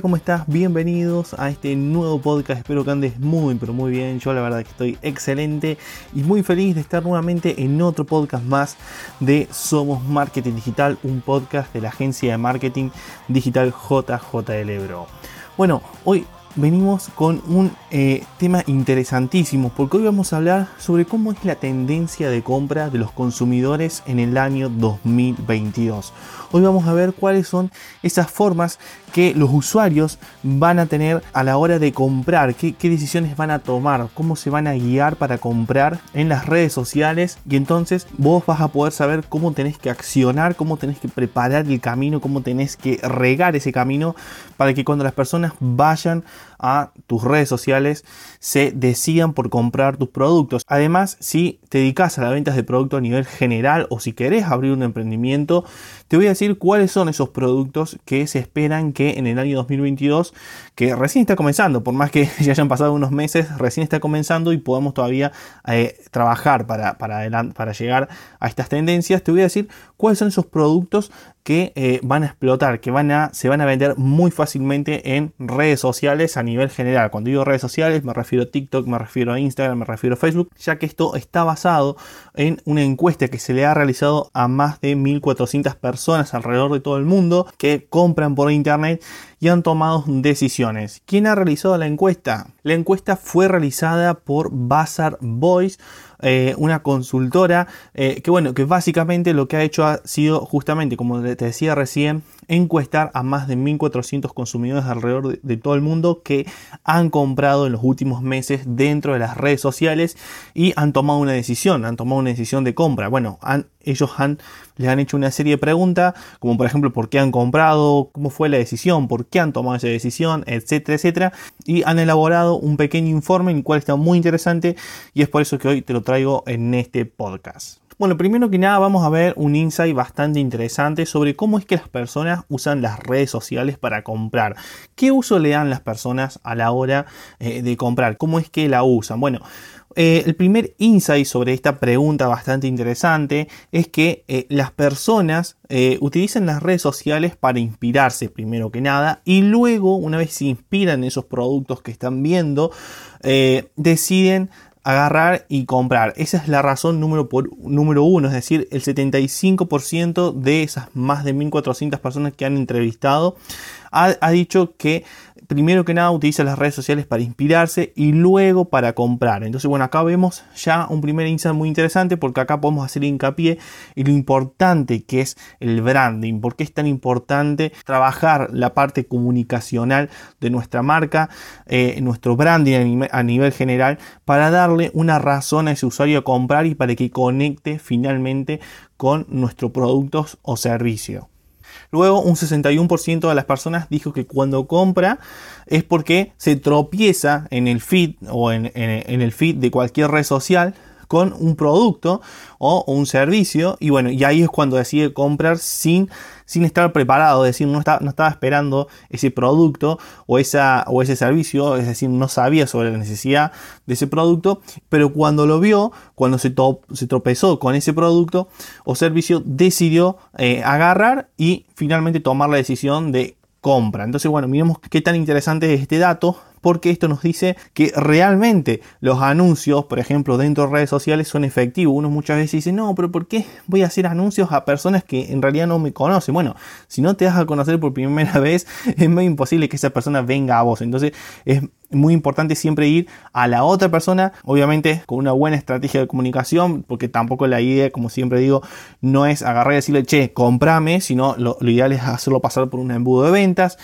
¿cómo estás? Bienvenidos a este nuevo podcast. Espero que andes muy, pero muy bien. Yo la verdad que estoy excelente y muy feliz de estar nuevamente en otro podcast más de Somos Marketing Digital, un podcast de la agencia de marketing digital JJL Bro. Bueno, hoy venimos con un eh, tema interesantísimo porque hoy vamos a hablar sobre cómo es la tendencia de compra de los consumidores en el año 2022. Hoy vamos a ver cuáles son esas formas que los usuarios van a tener a la hora de comprar, qué, decisiones van a tomar, cómo se van a guiar para comprar en las redes sociales y entonces vos vas a poder saber cómo tenés que accionar, cómo tenés que preparar el camino, cómo tenés que regar ese camino para que cuando las personas vayan a tus redes sociales se decidan por comprar tus productos. Además, si te dedicas a las ventas de productos a nivel general o si querés abrir un emprendimiento, te voy a decir cuáles son esos productos que se esperan que en el año 2022, que recién está comenzando, por más que ya hayan pasado unos meses, recién está comenzando y podemos todavía eh, trabajar para, para llegar a estas tendencias, te voy a decir cuáles son esos productos que eh, van a explotar, que van a, se van a vender muy fácilmente en redes sociales a nivel general. Cuando digo redes sociales me refiero a TikTok, me refiero a Instagram, me refiero a Facebook, ya que esto está basado en una encuesta que se le ha realizado a más de 1.400 personas alrededor de todo el mundo que compran por internet y han tomado decisiones. ¿Quién ha realizado la encuesta? La encuesta fue realizada por Bazar Voice eh, una consultora eh, que bueno, que básicamente lo que ha hecho ha sido justamente, como te decía recién, encuestar a más de 1.400 consumidores alrededor de, todo el mundo que han comprado en los últimos meses dentro de las redes sociales y han tomado una decisión, han tomado una decisión de compra. Bueno, ellos han, les han hecho una serie de preguntas, como por ejemplo por qué han comprado, cómo fue la decisión, por qué han tomado esa decisión, etcétera, etcétera. Y han elaborado un pequeño informe, en el cual está muy interesante y es por eso que hoy te lo traigo en este podcast. Bueno, primero que nada vamos a ver un insight bastante interesante sobre cómo es que las personas usan las redes sociales para comprar. ¿Qué uso le dan las personas a la hora eh, de comprar? ¿Cómo es que la usan? Bueno, eh, el primer insight sobre esta pregunta bastante interesante es que eh, las personas utilizan las redes sociales para inspirarse primero que nada y luego una vez se inspiran en esos productos que están viendo deciden agarrar y comprar. Esa es la razón número, por, número uno, es decir, el 75% de esas más de 1.400 personas que han entrevistado ha, ha dicho que primero que nada utiliza las redes sociales para inspirarse y luego para comprar. Entonces, bueno, acá vemos ya un primer insight muy interesante porque acá podemos hacer hincapié en lo importante que es el branding, porque es tan importante trabajar la parte comunicacional de nuestra marca, eh, nuestro branding a nivel general, para darle una razón a ese usuario a comprar y para que conecte finalmente con nuestros productos o servicios. Luego, un 61% de las personas dijo que cuando compra es porque se tropieza en el feed o en, el feed de cualquier red social con un producto o un servicio y bueno, y ahí es cuando decide comprar sin, sin estar preparado, es decir, no, no estaba esperando ese producto o, esa, o ese servicio, es decir, no sabía sobre la necesidad de ese producto, pero cuando lo vio, cuando se, se tropezó con ese producto o servicio, decidió eh, agarrar y finalmente tomar la decisión de compra. Entonces, bueno, miremos qué tan interesante es este dato porque esto nos dice que realmente los anuncios, por ejemplo, dentro de redes sociales son efectivos. Uno muchas veces dice, no, pero ¿por qué voy a hacer anuncios a personas que en realidad no me conocen? Bueno, si no te das a conocer por primera vez, es muy imposible que esa persona venga a vos. Entonces es muy importante siempre ir a la otra persona, obviamente con una buena estrategia de comunicación, porque tampoco la idea, como siempre digo, no es agarrar y decirle, che, comprame, sino lo, ideal es hacerlo pasar por un embudo de ventas.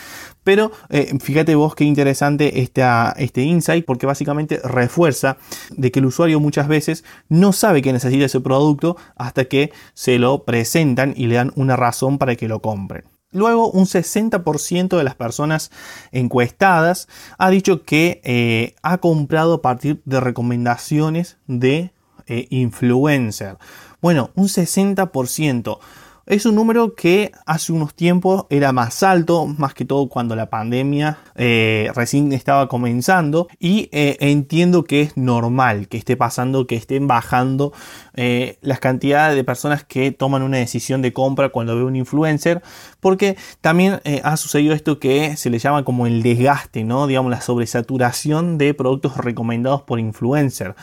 Pero eh, fíjate vos qué interesante esta, este insight, porque básicamente refuerza de que el usuario muchas veces no sabe que necesita ese producto hasta que se lo presentan y le dan una razón para que lo compren. Luego, un 60% de las personas encuestadas ha dicho que eh, ha comprado a partir de recomendaciones de eh, influencer. Bueno, un 60%. Es un número que hace unos tiempos era más alto, más que todo cuando la pandemia eh, recién estaba comenzando. Y eh, entiendo que es normal que esté pasando, que estén bajando eh, las cantidades de personas que toman una decisión de compra cuando ve un influencer. Porque también ha sucedido esto que se le llama como el desgaste, ¿no? Digamos, la sobresaturación de productos recomendados por influencer.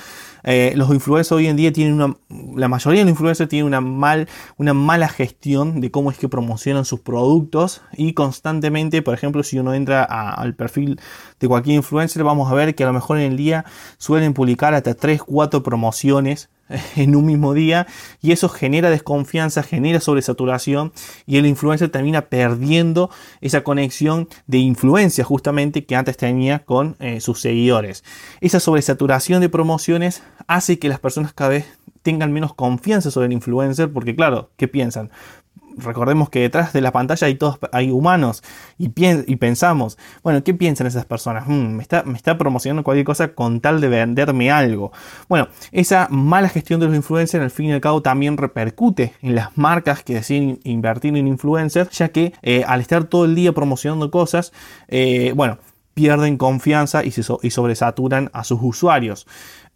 Eh, los influencers hoy en día tienen una, la mayoría de los influencers tienen una, mal, una mala gestión de cómo es que promocionan sus productos y constantemente, por ejemplo, si uno entra al perfil de cualquier influencer, vamos a ver que a lo mejor en el día suelen publicar hasta 3, 4 promociones en un mismo día y eso genera desconfianza, genera sobresaturación y el influencer termina perdiendo esa conexión de influencia justamente que antes tenía con eh, sus seguidores. Esa sobresaturación de promociones hace que las personas cada vez tengan menos confianza sobre el influencer porque claro, ¿qué piensan? Recordemos que detrás de la pantalla hay todos hay humanos y, pensamos, bueno, ¿qué piensan esas personas? Mm, me, está, me está promocionando cualquier cosa con tal de venderme algo. Bueno, esa mala gestión de los influencers al fin y al cabo también repercute en las marcas que deciden invertir en influencers, ya que eh, al estar todo el día promocionando cosas, eh, bueno, pierden confianza y, se y sobresaturan a sus usuarios.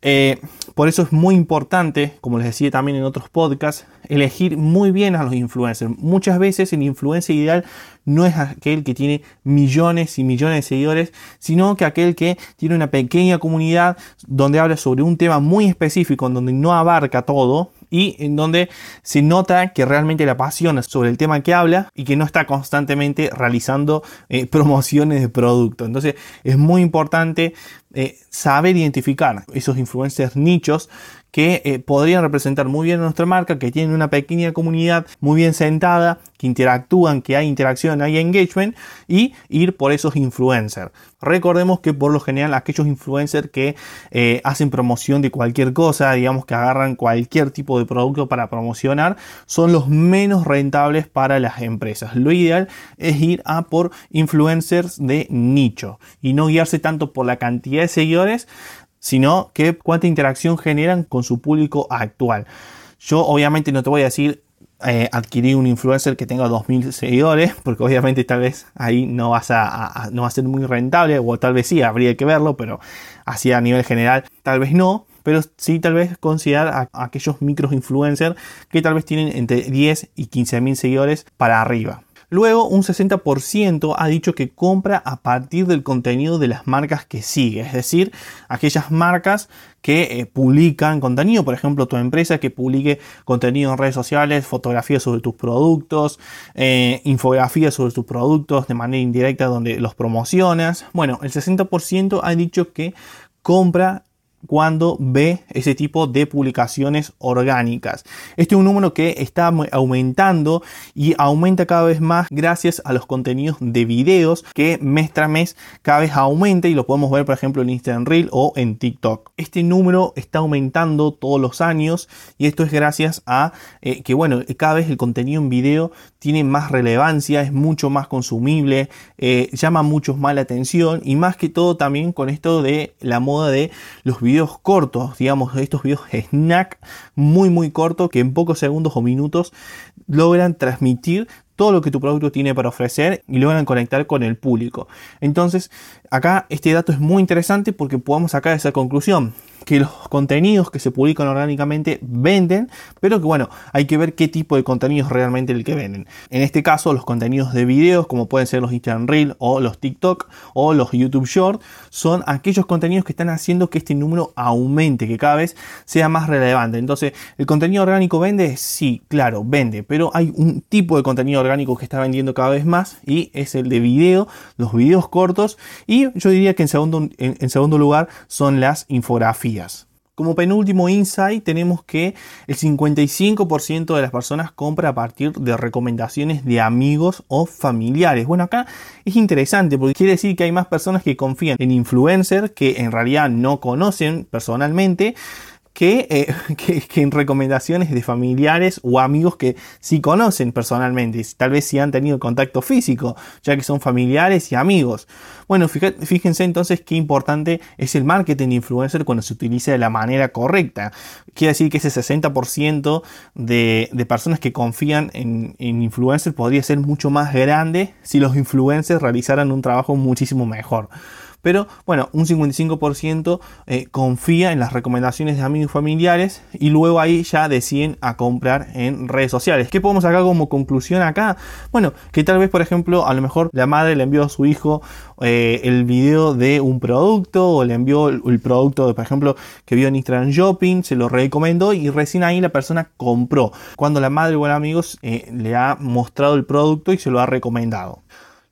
Eh, por eso es muy importante, como les decía también en otros podcasts, elegir muy bien a los influencers. Muchas veces el influencer ideal no es aquel que tiene millones y millones de seguidores, sino que aquel que tiene una pequeña comunidad donde habla sobre un tema muy específico, en donde no abarca todo y en donde se nota que realmente le apasiona sobre el tema que habla y que no está constantemente realizando eh, promociones de producto. Entonces es muy importante eh, saber identificar esos influencers nichos que eh, podrían representar muy bien a nuestra marca, que tienen una pequeña comunidad muy bien sentada, que interactúan, que hay interacción, hay engagement y ir por esos influencers. Recordemos que por lo general aquellos influencers que eh, hacen promoción de cualquier cosa, digamos que agarran cualquier tipo de producto para promocionar, son los menos rentables para las empresas. Lo ideal es ir a por influencers de nicho y no guiarse tanto por la cantidad seguidores, sino que cuánta interacción generan con su público actual. Yo obviamente no te voy a decir eh, adquirir un influencer que tenga 2.000 seguidores, porque obviamente tal vez ahí no vas a, no va a ser muy rentable, o tal vez sí, habría que verlo, pero así a nivel general tal vez no. Pero sí, tal vez considerar a, aquellos micros influencers que tal vez tienen entre 10 y 15.000 seguidores para arriba. Luego, un 60% ha dicho que compra a partir del contenido de las marcas que sigue, es decir, aquellas marcas que eh, publican contenido, por ejemplo, tu empresa que publique contenido en redes sociales, fotografías sobre tus productos, eh, infografías sobre tus productos de manera indirecta donde los promocionas. Bueno, el 60% ha dicho que compra cuando ve ese tipo de publicaciones orgánicas. Este es un número que está aumentando y aumenta cada vez más gracias a los contenidos de videos que mes tras mes cada vez aumenta y lo podemos ver por ejemplo en Instagram Reel o en TikTok. Este número está aumentando todos los años y esto es gracias a eh, que bueno, cada vez el contenido en video tiene más relevancia, es mucho más consumible, eh, llama mucho más la atención y más que todo también con esto de la moda de los videos cortos, digamos, estos videos snack muy muy cortos que en pocos segundos o minutos logran transmitir todo lo que tu producto tiene para ofrecer y logran conectar con el público. Entonces, acá este dato es muy interesante porque podemos sacar esa conclusión que los contenidos que se publican orgánicamente venden, pero que bueno, hay que ver qué tipo de contenidos realmente el que venden. En este caso, los contenidos de videos, como pueden ser los Instagram Reel o los TikTok o los YouTube Short, son aquellos contenidos que están haciendo que este número aumente, que cada vez sea más relevante. Entonces, ¿el contenido orgánico vende? Sí, claro, vende, pero hay un tipo de contenido orgánico que está vendiendo cada vez más y es el de video, los videos cortos y yo diría que en segundo, en segundo lugar son las infografías. Como penúltimo insight tenemos que el 55% de las personas compra a partir de recomendaciones de amigos o familiares. Bueno, acá es interesante porque quiere decir que hay más personas que confían en influencers que en realidad no conocen personalmente que, que, en recomendaciones de familiares o amigos que sí conocen personalmente, tal vez sí han tenido contacto físico, ya que son familiares y amigos. Bueno, fíjense entonces qué importante es el marketing influencer cuando se utiliza de la manera correcta. Quiere decir que ese 60% de, de, personas que confían en, en influencers podría ser mucho más grande si los influencers realizaran un trabajo muchísimo mejor. Pero bueno, un 55% eh, confía en las recomendaciones de amigos y familiares y luego ahí ya deciden a comprar en redes sociales. ¿Qué podemos sacar como conclusión acá? Bueno, que tal vez por ejemplo a lo mejor la madre le envió a su hijo eh, el video de un producto o le envió el, producto, por ejemplo, que vio en Instagram Shopping, se lo recomendó y recién ahí la persona compró. Cuando la madre o el amigo eh, le ha mostrado el producto y se lo ha recomendado.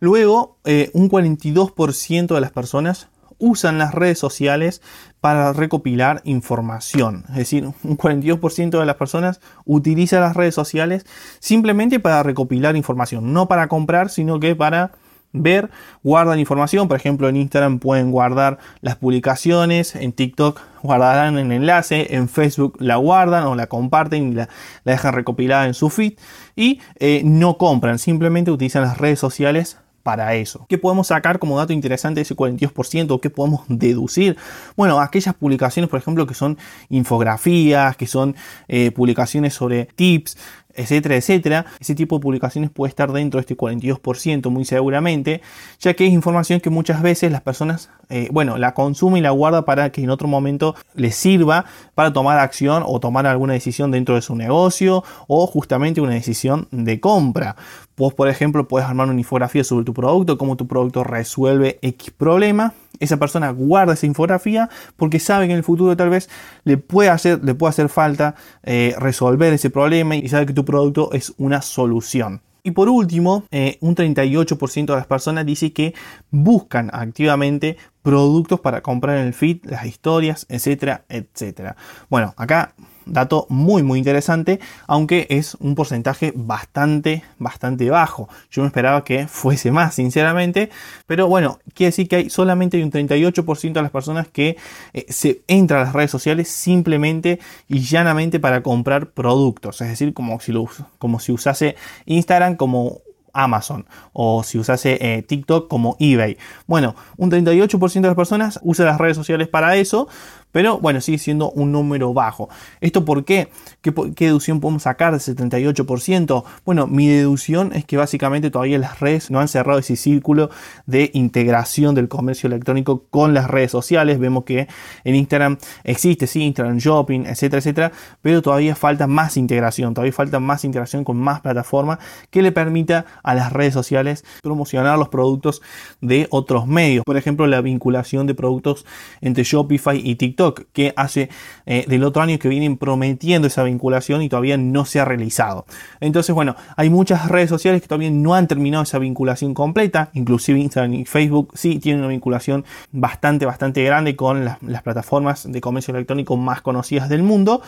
Luego, eh, un 42% de las personas usan las redes sociales para recopilar información. Es decir, un 42% de las personas utiliza las redes sociales simplemente para recopilar información, no para comprar, sino que para ver, guardan información, por ejemplo en Instagram pueden guardar las publicaciones, en TikTok guardarán el enlace, en Facebook la guardan o la comparten y la, dejan recopilada en su feed. Y eh, no compran, simplemente utilizan las redes sociales para eso. ¿Qué podemos sacar como dato interesante de ese 42%? ¿Qué podemos deducir? Bueno, aquellas publicaciones, por ejemplo, que son infografías, que son eh, publicaciones sobre tips, etcétera, etcétera. Ese tipo de publicaciones puede estar dentro de este 42% muy seguramente, ya que es información que muchas veces las personas, eh, bueno, la consumen y la guarda para que en otro momento les sirva para tomar acción o tomar alguna decisión dentro de su negocio o justamente una decisión de compra. Vos, por ejemplo, puedes armar una infografía sobre tu producto, cómo tu producto resuelve X problema. Esa persona guarda esa infografía porque sabe que en el futuro tal vez le puede hacer, le puede hacer falta eh, resolver ese problema y sabe que tu producto es una solución. Y por último, eh, un 38% de las personas dice que buscan activamente productos para comprar en el feed, las historias, etcétera, etcétera. Bueno, acá dato muy muy interesante, aunque es un porcentaje bastante bastante bajo. Yo me esperaba que fuese más, sinceramente, pero bueno, quiere decir que hay solamente un 38% de las personas que eh, se entran a las redes sociales simplemente y llanamente para comprar productos, es decir, como si como si usase Instagram como Amazon o si usase eh, TikTok como eBay. Bueno, un 38% de las personas usa las redes sociales para eso, pero bueno, sigue siendo un número bajo. ¿Esto por qué? ¿Qué, deducción podemos sacar de 78%? Bueno, mi deducción es que básicamente todavía las redes no han cerrado ese círculo de integración del comercio electrónico con las redes sociales. Vemos que en Instagram existe, sí, Instagram Shopping, etcétera, etcétera, pero todavía falta más integración, todavía falta más integración con más plataformas que le permita a las redes sociales promocionar los productos de otros medios. Por ejemplo, la vinculación de productos entre Shopify y TikTok que hace eh, del otro año que vienen prometiendo esa vinculación y todavía no se ha realizado. Entonces, bueno, hay muchas redes sociales que todavía no han terminado esa vinculación completa, inclusive Instagram y Facebook sí tienen una vinculación bastante, bastante grande con las, plataformas de comercio electrónico más conocidas del mundo,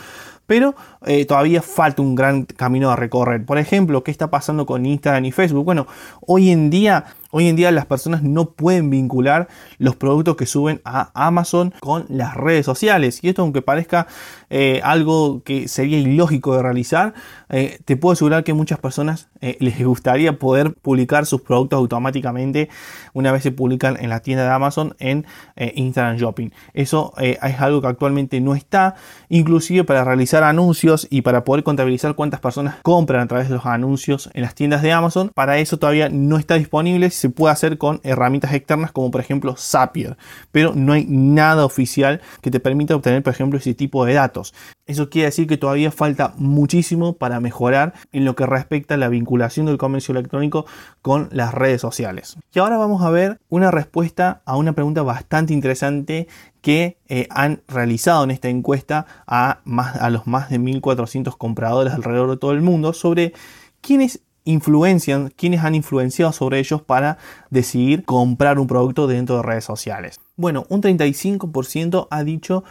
pero eh, todavía falta un gran camino a recorrer. Por ejemplo, ¿qué está pasando con Instagram y Facebook? Bueno, hoy en día Hoy en día las personas no pueden vincular los productos que suben a Amazon con las redes sociales. Y esto aunque parezca eh, algo que sería ilógico de realizar, eh, te puedo asegurar que muchas personas les gustaría poder publicar sus productos automáticamente una vez se publican en la tienda de Amazon en Instagram Shopping. Eso es algo que actualmente no está. Inclusive para realizar anuncios y para poder contabilizar cuántas personas compran a través de los anuncios en las tiendas de Amazon, para eso todavía no está disponible se puede hacer con herramientas externas como por ejemplo Zapier, pero no hay nada oficial que te permita obtener por ejemplo ese tipo de datos. Eso quiere decir que todavía falta muchísimo para mejorar en lo que respecta a la vinculación del comercio electrónico con las redes sociales. Y ahora vamos a ver una respuesta a una pregunta bastante interesante que eh, han realizado en esta encuesta a, más, a los más de 1.400 compradores alrededor de todo el mundo sobre quiénes influencian, quienes han influenciado sobre ellos para decidir comprar un producto dentro de redes sociales. Bueno, un 35% ha dicho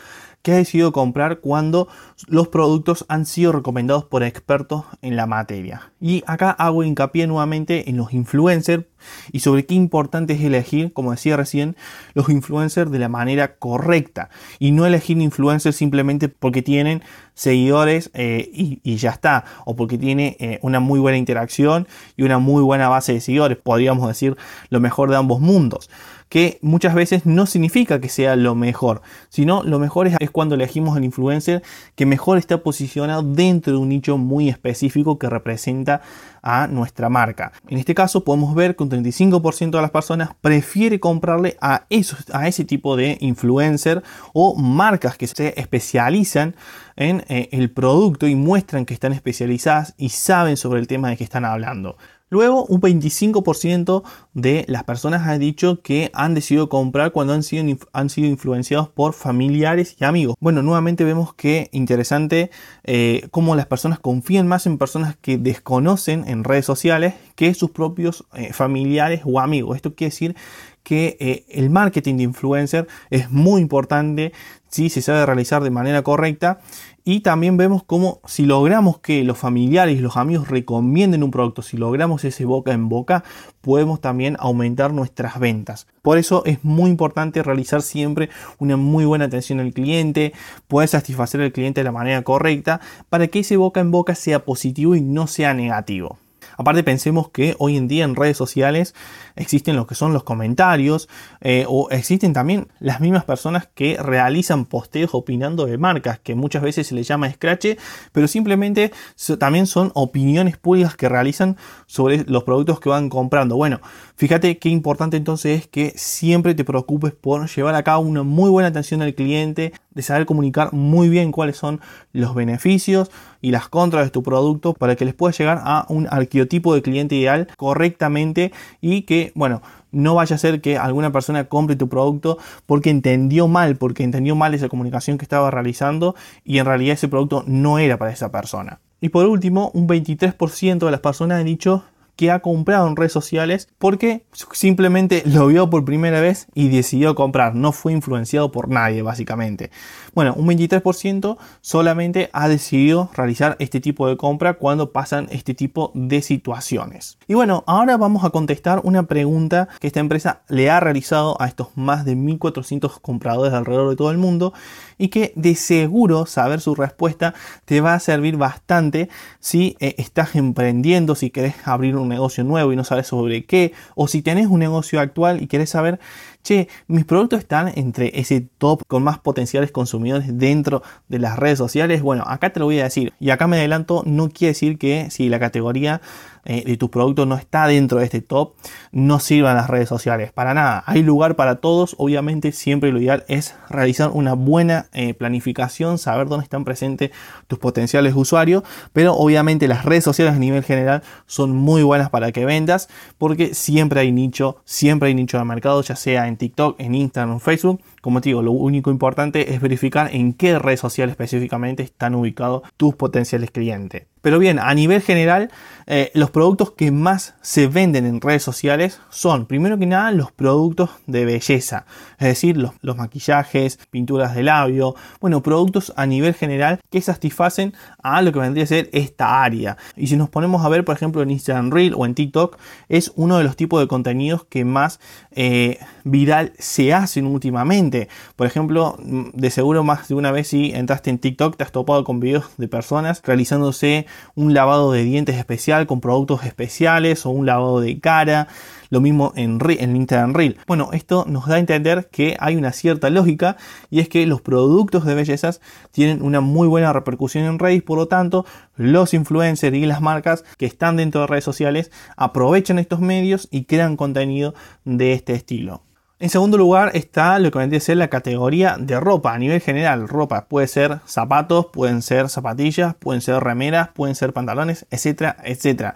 que ha decidido comprar cuando los productos han sido recomendados por expertos en la materia. Y acá hago hincapié nuevamente en los influencers y sobre qué importante es elegir, como decía recién, los influencers de la manera correcta. Y no elegir influencers simplemente porque tienen seguidores eh, y, ya está, o porque tiene eh, una muy buena interacción y una muy buena base de seguidores, podríamos decir lo mejor de ambos mundos que muchas veces no significa que sea lo mejor, sino lo mejor es, cuando elegimos el influencer que mejor está posicionado dentro de un nicho muy específico que representa a nuestra marca. En este caso podemos ver que un 35% de las personas prefiere comprarle a, esos, a ese tipo de influencer o marcas que se especializan en eh, el producto y muestran que están especializadas y saben sobre el tema de que están hablando. Luego, un 25% de las personas han dicho que han decidido comprar cuando han sido, han sido influenciados por familiares y amigos. Bueno, nuevamente vemos que interesante eh, cómo las personas confían más en personas que desconocen en redes sociales que sus propios eh, familiares o amigos. Esto quiere decir que eh, el marketing de influencer es muy importante si se sabe realizar de manera correcta y también vemos cómo si logramos que los familiares y los amigos recomienden un producto, si logramos ese boca en boca, podemos también aumentar nuestras ventas. Por eso es muy importante realizar siempre una muy buena atención al cliente, poder satisfacer al cliente de la manera correcta para que ese boca en boca sea positivo y no sea negativo. Aparte pensemos que hoy en día en redes sociales existen lo que son los comentarios eh, o existen también las mismas personas que realizan posteos opinando de marcas que muchas veces se les llama scratch pero simplemente también son opiniones públicas que realizan sobre los productos que van comprando. Bueno, fíjate qué importante entonces es que siempre te preocupes por llevar a cabo una muy buena atención al cliente, de saber comunicar muy bien cuáles son los beneficios y las contras de tu producto para que les puedas llegar a un arqueotipo de cliente ideal correctamente y que, bueno, no vaya a ser que alguna persona compre tu producto porque entendió mal, porque entendió mal esa comunicación que estaba realizando y en realidad ese producto no era para esa persona. Y por último, un 23% de las personas han dicho que ha comprado en redes sociales porque simplemente lo vio por primera vez y decidió comprar. No fue influenciado por nadie, básicamente. Bueno, un 23% solamente ha decidido realizar este tipo de compra cuando pasan este tipo de situaciones. Y bueno, ahora vamos a contestar una pregunta que esta empresa le ha realizado a estos más de 1400 compradores alrededor de todo el mundo y que de seguro saber su respuesta te va a servir bastante si eh, estás emprendiendo, si querés abrir un negocio nuevo y no sabes sobre qué, o si tenés un negocio actual y querés saber, che, mis productos están entre ese top con más potenciales consumidores dentro de las redes sociales, bueno, acá te lo voy a decir y acá me adelanto, no quiere decir que si la categoría eh, de tus productos no está dentro de este top, no sirvan las redes sociales. Para nada, hay lugar para todos. Obviamente siempre lo ideal es realizar una buena eh, planificación, saber dónde están presentes tus potenciales usuarios, pero obviamente las redes sociales a nivel general son muy buenas para que vendas porque siempre hay nicho, siempre hay nicho de mercado, ya sea en TikTok, en Instagram, en Facebook. Como te digo, lo único importante es verificar en qué red social específicamente están ubicados tus potenciales clientes. Pero bien, a nivel general, eh, los productos que más se venden en redes sociales son, primero que nada, los productos de belleza, es decir, los, maquillajes, pinturas de labio, bueno, productos a nivel general que satisfacen a lo que vendría a ser esta área. Y si nos ponemos a ver, por ejemplo, en Instagram Reel o en TikTok, es uno de los tipos de contenidos que más eh, viral se hacen últimamente. Por ejemplo, de seguro más de una vez si entraste en TikTok te has topado con videos de personas realizándose un lavado de dientes especial con productos especiales o un lavado de cara. Lo mismo en, en Instagram Reel. Bueno, esto nos da a entender que hay una cierta lógica y es que los productos de bellezas tienen una muy buena repercusión en redes, por lo tanto, los influencers y las marcas que están dentro de redes sociales aprovechan estos medios y crean contenido de este estilo. En segundo lugar está lo que vendría ser la categoría de ropa a nivel general. Ropa puede ser zapatos, pueden ser zapatillas, pueden ser remeras, pueden ser pantalones, etcétera, etcétera.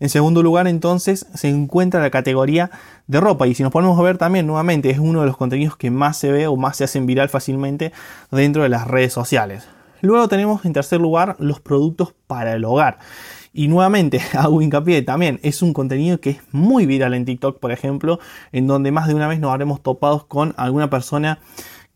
En segundo lugar, entonces, se encuentra la categoría de ropa. Y si nos ponemos a ver también, nuevamente, es uno de los contenidos que más se ve o más se hacen viral fácilmente dentro de las redes sociales. Luego tenemos en tercer lugar los productos para el hogar. Y nuevamente hago hincapié también, es un contenido que es muy viral en TikTok, por ejemplo, en donde más de una vez nos habremos topados con alguna persona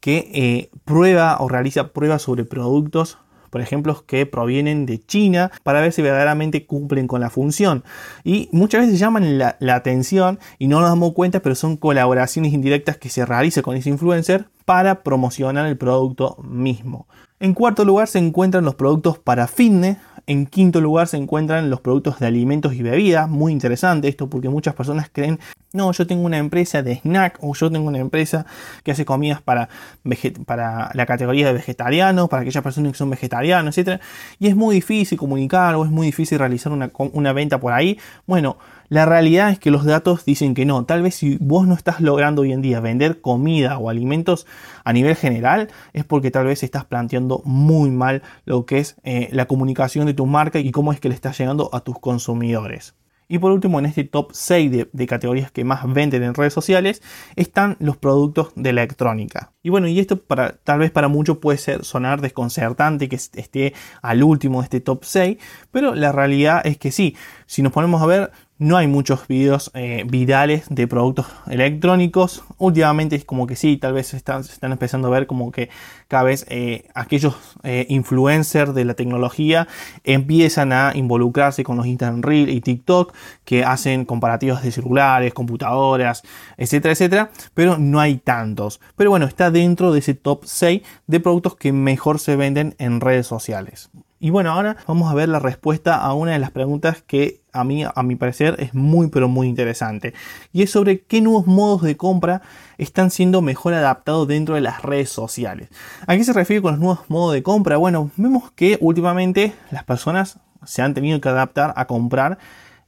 que eh, prueba o realiza pruebas sobre productos por ejemplo, que provienen de China para ver si verdaderamente cumplen con la función. Y muchas veces llaman la, atención y no nos damos cuenta, pero son colaboraciones indirectas que se realizan con ese influencer para promocionar el producto mismo. En cuarto lugar se encuentran los productos para fitness, en quinto lugar se encuentran los productos de alimentos y bebidas. Muy interesante esto porque muchas personas creen, no, yo tengo una empresa de snack o yo tengo una empresa que hace comidas para, la categoría de vegetarianos, para aquellas personas que son vegetarianos, etc. Y es muy difícil comunicar o es muy difícil realizar una venta por ahí. Bueno, la realidad es que los datos dicen que no. Tal vez si vos no estás logrando hoy en día vender comida o alimentos a nivel general, es porque tal vez estás planteando muy mal lo que es eh, la comunicación de tu marca y cómo es que le estás llegando a tus consumidores. Y por último, en este top 6 de, categorías que más venden en redes sociales están los productos de electrónica. Y bueno, y esto para, tal vez para muchos puede ser sonar desconcertante que esté al último de este top 6, pero la realidad es que sí, si nos ponemos a ver, no hay muchos videos eh, virales de productos electrónicos. Últimamente es como que sí, tal vez se están, empezando a ver como que cada vez eh, aquellos eh, influencers de la tecnología empiezan a involucrarse con los Instagram Reel y TikTok que hacen comparativos de celulares, computadoras, etcétera, etcétera. Pero no hay tantos. Pero bueno, está dentro de ese top 6 de productos que mejor se venden en redes sociales. Y bueno, ahora vamos a ver la respuesta a una de las preguntas que a mí, a mi parecer, es muy pero muy interesante. Y es sobre qué nuevos modos de compra están siendo mejor adaptados dentro de las redes sociales. ¿A qué se refiere con los nuevos modos de compra? Bueno, vemos que últimamente las personas se han tenido que adaptar a comprar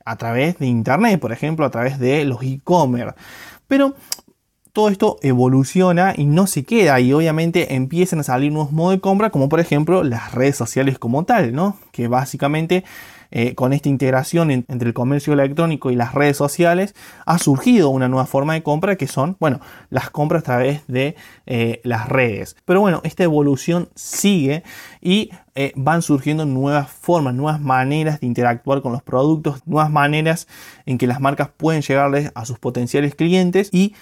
a través de internet, por ejemplo, a través de los e-commerce. Pero todo esto evoluciona y no se queda y obviamente empiezan a salir nuevos modos de compra como por ejemplo las redes sociales como tal, ¿no? Que básicamente eh, con esta integración entre el comercio electrónico y las redes sociales, ha surgido una nueva forma de compra que son, bueno, las compras a través de eh, las redes. Pero bueno, esta evolución sigue y eh, van surgiendo nuevas formas, nuevas maneras de interactuar con los productos, nuevas maneras en que las marcas pueden llegarles a sus potenciales clientes y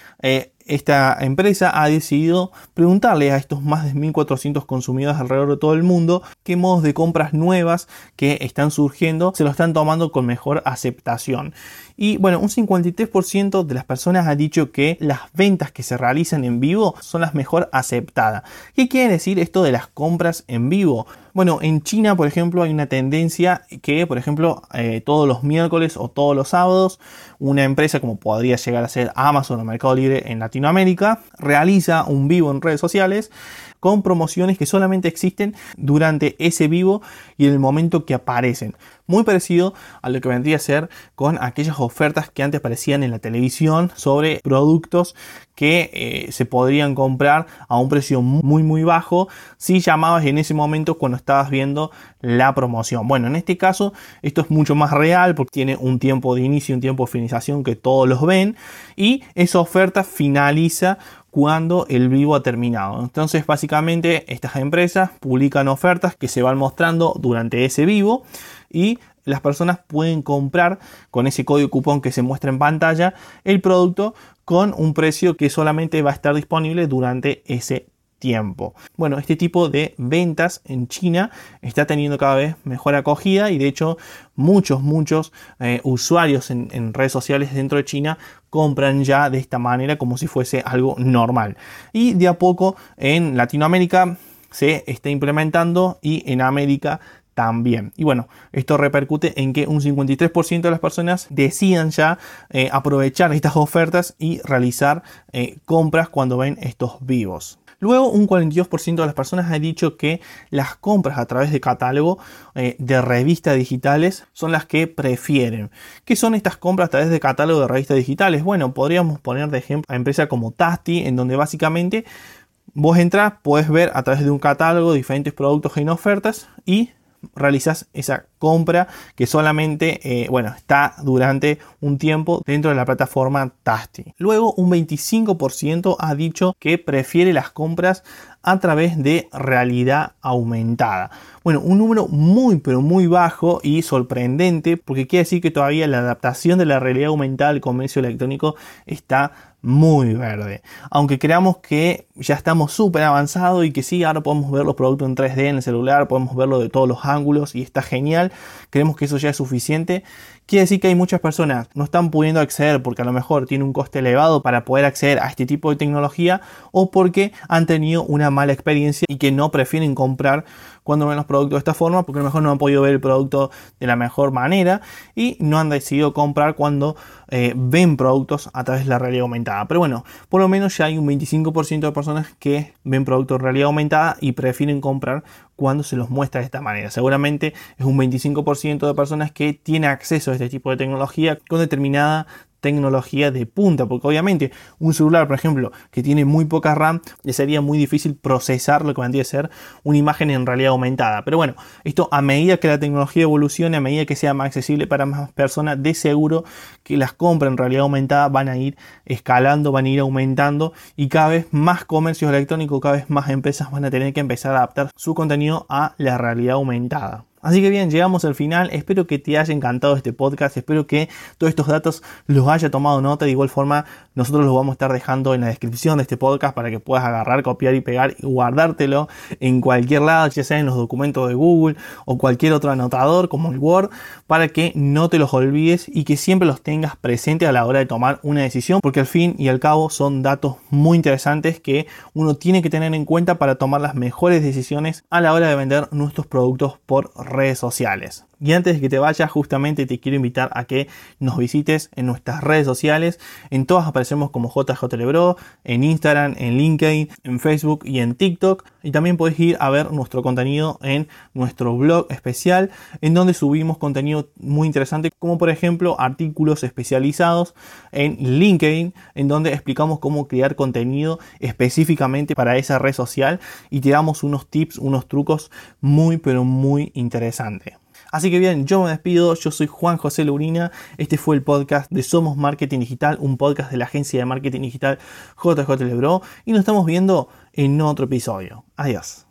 esta empresa ha decidido preguntarle a estos más de 1.400 consumidores alrededor de todo el mundo qué modos de compras nuevas que están surgiendo se lo están tomando con mejor aceptación. Y bueno, un 53% de las personas ha dicho que las ventas que se realizan en vivo son las mejor aceptadas. ¿Qué quiere decir esto de las compras en vivo? Bueno, en China, por ejemplo, hay una tendencia que, por ejemplo, eh, todos los miércoles o todos los sábados, una empresa como podría llegar a ser Amazon o Mercado Libre en Latinoamérica, realiza un vivo en redes sociales con promociones que solamente existen durante ese vivo y en el momento que aparecen. Muy parecido a lo que vendría a ser con aquellas ofertas que antes aparecían en la televisión sobre productos que eh, se podrían comprar a un precio muy muy bajo si llamabas en ese momento cuando estabas viendo la promoción. Bueno, en este caso esto es mucho más real porque tiene un tiempo de inicio y un tiempo de finalización que todos los ven y esa oferta finaliza cuando el vivo ha terminado. Entonces básicamente estas empresas publican ofertas que se van mostrando durante ese vivo y las personas pueden comprar con ese código cupón que se muestra en pantalla el producto con un precio que solamente va a estar disponible durante ese tiempo. Bueno, este tipo de ventas en China está teniendo cada vez mejor acogida y de hecho muchos, muchos eh, usuarios en, redes sociales dentro de China compran ya de esta manera como si fuese algo normal. Y de a poco en Latinoamérica se está implementando y en América también. Y bueno, esto repercute en que un 53% de las personas decidan ya eh, aprovechar estas ofertas y realizar eh, compras cuando ven estos vivos. Luego, un 42% de las personas ha dicho que las compras a través de catálogo eh, de revistas digitales son las que prefieren. ¿Qué son estas compras a través de catálogo de revistas digitales? Bueno, podríamos poner de ejemplo a empresas como Tasty, en donde básicamente vos entras, puedes ver a través de un catálogo diferentes productos en ofertas y realizas esa compra que solamente eh, bueno, está durante un tiempo dentro de la plataforma Tasty. Luego un 25% ha dicho que prefiere las compras a través de realidad aumentada. Bueno, un número muy pero muy bajo y sorprendente porque quiere decir que todavía la adaptación de la realidad aumentada al comercio electrónico está muy verde. Aunque creamos que ya estamos súper avanzados y que sí, ahora podemos ver los productos en 3D en el celular, podemos verlo de todos los ángulos y está genial, creemos que eso ya es suficiente. Quiere decir que hay muchas personas no están pudiendo acceder porque a lo mejor tiene un coste elevado para poder acceder a este tipo de tecnología o porque han tenido una mala experiencia y que no prefieren comprar cuando ven los productos de esta forma porque a lo mejor no han podido ver el producto de la mejor manera y no han decidido comprar cuando eh, ven productos a través de la realidad aumentada. Pero bueno, por lo menos ya hay un 25% de personas que ven productos de realidad aumentada y prefieren comprar cuando se los muestra de esta manera. Seguramente es un 25% de personas que tiene acceso a este tipo de tecnología con determinada tecnología de punta, porque obviamente un celular, por ejemplo, que tiene muy poca RAM, le sería muy difícil procesar lo que vendría a ser una imagen en realidad aumentada. Pero bueno, esto a medida que la tecnología evolucione, a medida que sea más accesible para más personas, de seguro que las compras en realidad aumentada van a ir escalando, van a ir aumentando y cada vez más comercios electrónicos, cada vez más empresas van a tener que empezar a adaptar su contenido a la realidad aumentada. Así que bien, llegamos al final. Espero que te haya encantado este podcast. Espero que todos estos datos los haya tomado nota. De igual forma, nosotros los vamos a estar dejando en la descripción de este podcast para que puedas agarrar, copiar y pegar y guardártelo en cualquier lado, ya sea en los documentos de Google o cualquier otro anotador como el Word, para que no te los olvides y que siempre los tengas presentes a la hora de tomar una decisión, porque al fin y al cabo son datos muy interesantes que uno tiene que tener en cuenta para tomar las mejores decisiones a la hora de vender nuestros productos por redes sociales. Y antes de que te vayas, justamente te quiero invitar a que nos visites en nuestras redes sociales. En todas aparecemos como JJ en Instagram, en LinkedIn, en Facebook y en TikTok. Y también puedes ir a ver nuestro contenido en nuestro blog especial, en donde subimos contenido muy interesante, como por ejemplo artículos especializados en LinkedIn, en donde explicamos cómo crear contenido específicamente para esa red social y te damos unos tips, unos trucos muy pero muy interesantes. Así que bien, yo me despido, yo soy Juan José Lurina, este fue el podcast de Somos Marketing Digital, un podcast de la agencia de marketing digital JJ Lebro y nos estamos viendo en otro episodio. Adiós.